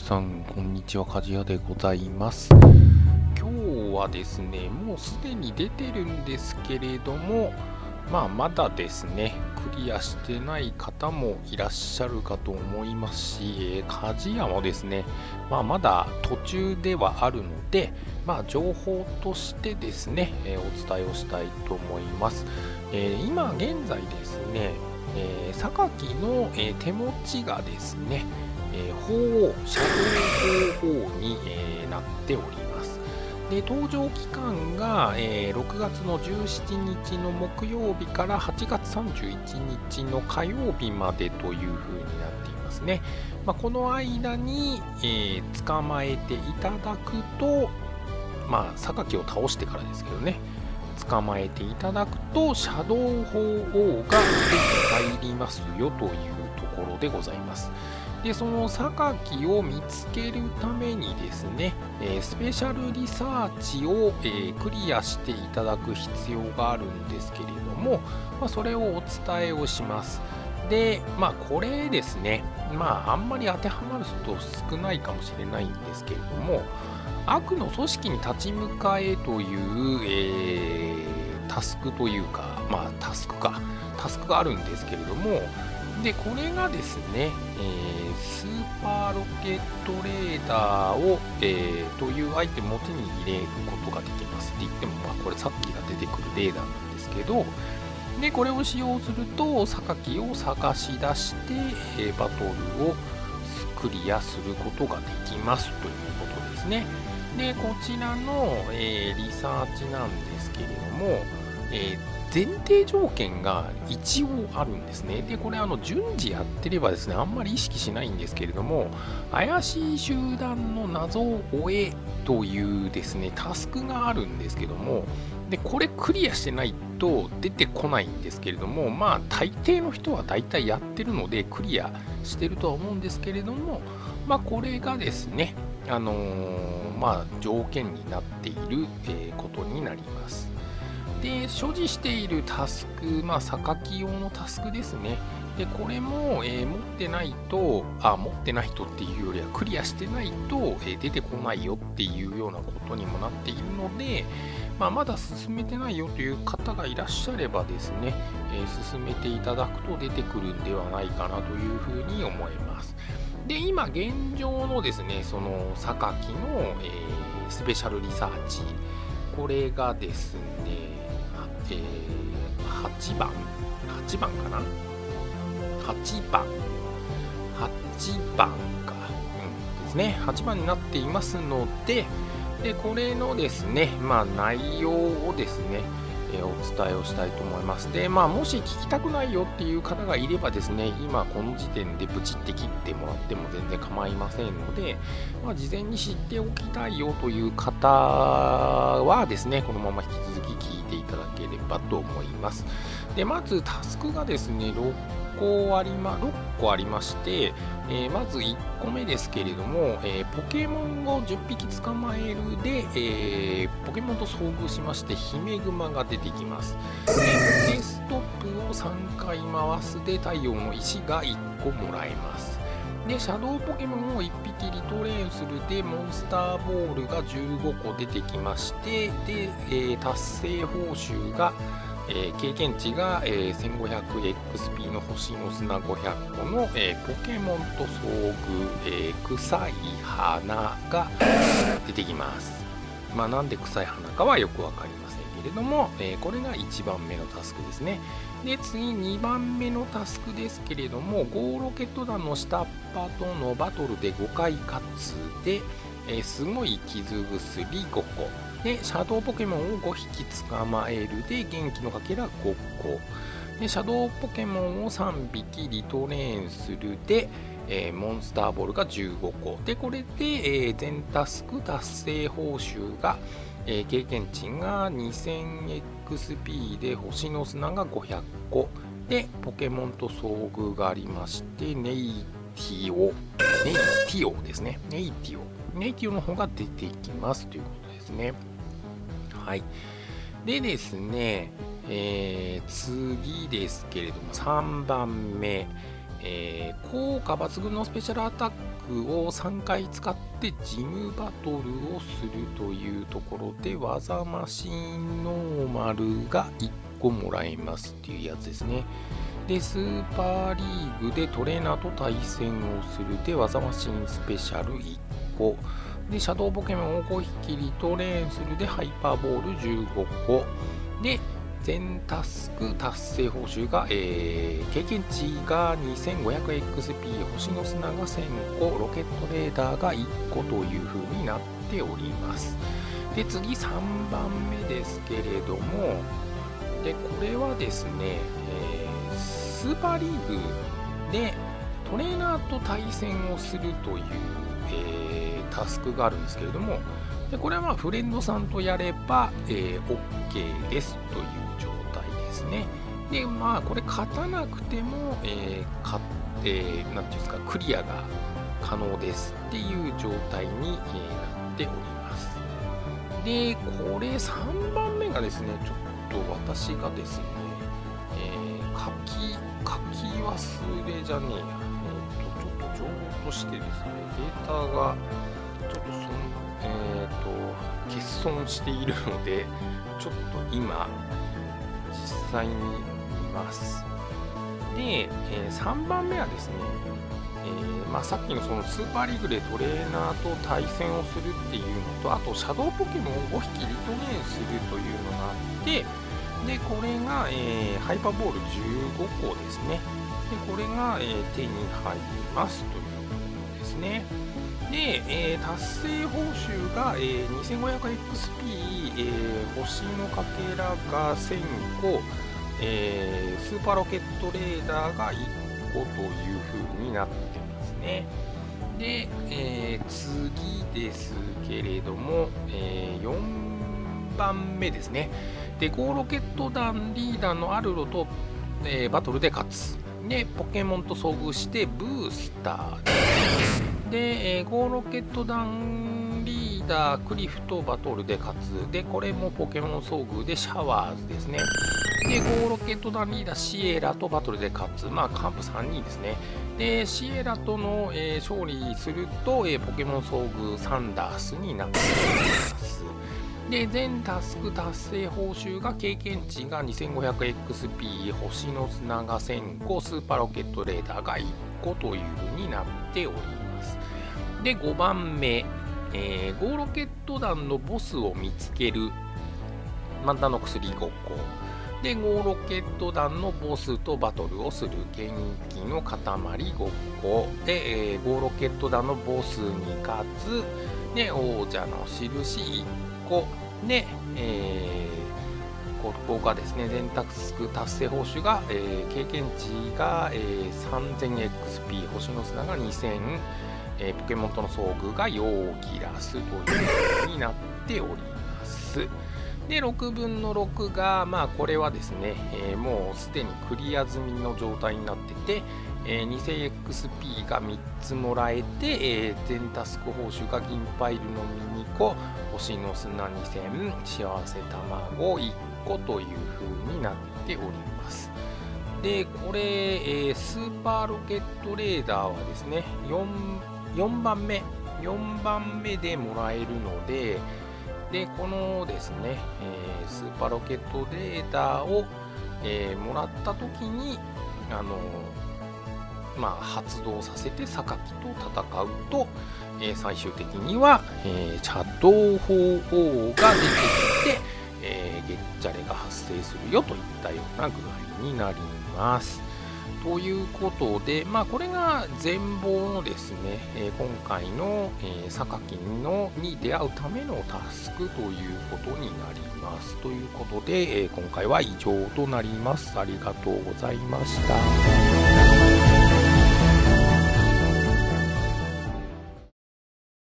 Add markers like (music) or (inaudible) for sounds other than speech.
さん、こんにちは。鍛冶屋でございます。今日はですね、もうすでに出てるんですけれども、まあ、まだですね、クリアしてない方もいらっしゃるかと思いますし、え鍛冶屋もですね、まあ、まだ途中ではあるので、まあ、情報としてですね、えお伝えをしたいと思います。えー今現在ですね、えー榊の、え手持ちがですね、えー鳳凰、シャドウ鳳凰に、えーなっております。で、登場期間が、えー6月の17日の木曜日から8月31日の火曜日までという風になっていますね。まあ、この間に、えー捕まえていただくと、まあ、榊を倒してからですけどね、捕まえていただくと、シャドウ鳳凰が手に入りますよというところでございます。で、その榊を見つけるためにですね、えースペシャルリサーチを、えークリアしていただく必要があるんですけれども、まあ、それをお伝えをします。で、まあ、これですね、まあ、あんまり当てはまる人少ないかもしれないんですけれども、悪の組織に立ち向かえという、えータスクというか、まあ、タスクか、タスクがあるんですけれども、で、これがですね、えースーパーロケットレーダーを、えーというアイテムを手に入れることができます。って言っても、まあ、これさっきが出てくるレーダーなんですけど、で、これを使用すると、榊を探し出して、えーバトルをクリアすることができますということですね。で、こちらの、えーリサーチなんですけれども、えー前提条件が一応あるんですね。で、これあの順次やってればですね、あんまり意識しないんですけれども、怪しい集団の謎を追えというですね、タスクがあるんですけども、で、これクリアしてないと出てこないんですけれども、まあ大抵の人は大体やってるのでクリアしてるとは思うんですけれども、まあこれがですね、あのーまあ条件になっている、えーことになります。で、所持しているタスク、まあ、榊用のタスクですね。で、これも、えー持ってないと、あ、持ってないとっていうよりは、クリアしてないと、えー出てこないよっていうようなことにもなっているので、まあ、まだ進めてないよという方がいらっしゃればですね、えー進めていただくと出てくるんではないかなというふうに思います。で、今現状のですね、その榊の、えスペシャルリサーチ、これがですね、えー8番、8番かな ?8 番、8番か、うん、ですね、8番になっていますので、で、これのですね、まあ内容をですね、えーお伝えをしたいと思います。で、まあ、もし聞きたくないよっていう方がいればですね、今この時点でブチって切ってもらっても全然構いませんので、まあ、事前に知っておきたいよという方はですね、このまま引き続き聞いていただければと思います。で、まずタスクがですね、6個ありま、6個ありまして、えーまず1個目ですけれども、えーポケモンを10匹捕まえるで、えーポケモンと遭遇しまして、ヒメグマが出てきます。で、ポケストップを3回回すで、太陽の石が1個もらえます。で、シャドウポケモンを1匹リトレーンするで、モンスターボールが15個出てきまして、で、えー達成報酬が、えー経験値が、えー 1500XP の星の砂500個の、えポケモンと遭遇、えー臭い花が出てきます。まあ、なんで臭い花かはよくわかりませんれども、えーこれが1番目のタスクですね。で、次2番目のタスクですけれども、ゴーロケット団の下っ端とのバトルで5回勝つで、えーすごい傷薬5個。で、シャドウポケモンを5匹捕まえるで、元気のかけら5個。で、シャドウポケモンを3匹リトレーンするで、えーモンスターボールが15個。で、これで、えー全タスク達成報酬が、えー経験値が 2000XP で星の砂が500個。で、ポケモンと遭遇がありまして、ネイティオ、ネイティオですね。ネイティオ。ネイティオの方が出てきますということですね。はい。でですね、えー次ですけれども、3番目。えー、効果抜群のスペシャルアタックを3回使ってジムバトルをするというところで技マシンノーマルが1個もらえますっていうやつですね。で、スーパーリーグでトレーナーと対戦をするで技マシンスペシャル1個。で、シャドウポケモンを5匹リトレーンするでハイパーボール15個。で、全タスク達成報酬が、えー、経験値が 2500XP 星の砂が1000個ロケットレーダーが1個という風になっております。で次3番目ですけれどもでこれはですね、えー、スーパーリーグでトレーナーと対戦をするという、えー、タスクがあるんですけれどもでこれはまあフレンドさんとやれば、えー、OK ですという状態ですね。で、まあ、これ勝たなくても、えー、勝って、なんていうんですか、クリアが可能ですっていう状態に、なっております。で、これ3番目がですね、ちょっと私がですね、えー、書き、書き忘れじゃねえや。えっ、ー、と、ちょっと情報としてですね、データが、ちょっとそんなえーと、欠損しているので (laughs) ちょっと今実際に見ます。で、えー、3番目はですね、えー、まあ、さっきのそのスーパーリーグでトレーナーと対戦をするっていうのとあとシャドウポケモンを5匹リトレーンするというのがあってでこれが、えー、ハイパーボール15個ですね。でこれが、え手に入りますというところですね。で、えー、達成報酬が、えー、2500XP、えー、星のかけらが1000個、えー、スーパーロケットレーダーが1個という風になってますね。で、えー、次ですけれども、えー、4番目ですね。で、ゴーロケット団リーダーのアルロと、えー、バトルで勝つ。で、ポケモンと遭遇してブースターです。で、えー、ゴーロケット団リーダークリフとバトルで勝つ。でこれもポケモン遭遇でシャワーズですね。でゴーロケット団リーダーシエラとバトルで勝つ。まあ幹部3人ですね。でシエラとの、えー、勝利すると、えー、ポケモン遭遇サンダースになっております。で、全タスク達成報酬が経験値が 2500XP、星の砂が1000個、スーパーロケットレーダーが1個という風になっております。で、5番目、えー、ゴーロケット団のボスを見つける、マンタの薬ごっこ。で、ゴーロケット団のボスとバトルをする元気の塊ごっこ。で、えー、ゴーロケット団のボスに勝つ。で、王者の印1個。で、えー、ここがですね、全タスク達成報酬が、えー、経験値が、えー、3000XP、星の砂が2000、えー、ポケモンとの遭遇がヨーギラスという風になっております。で、6分の6が、まあ、これはですね、えー、もうすでにクリア済みの状態になってて、えー、2000XP が3つもらえて、えー、全タスク報酬が銀パイルのミニコ、星の砂2000、幸せ卵1個という風になっております。で、これ、えー、スーパーロケットレーダーはですね、4 4番目、4番目でもらえるので、で、このですね、えー、スーパーロケットデータを、えー、もらった時に、あのまあ、発動させて榊と戦うと、えー、最終的には、えー、茶道法王が出てきて、えー、ゲッチャレが発生するよといったような具合になります。ということで、まあ、これが全貌のですね、え、今回の、えー、榊のに出会うためのタスクということになります。ということで、え、今回は以上となります。ありがとうございました。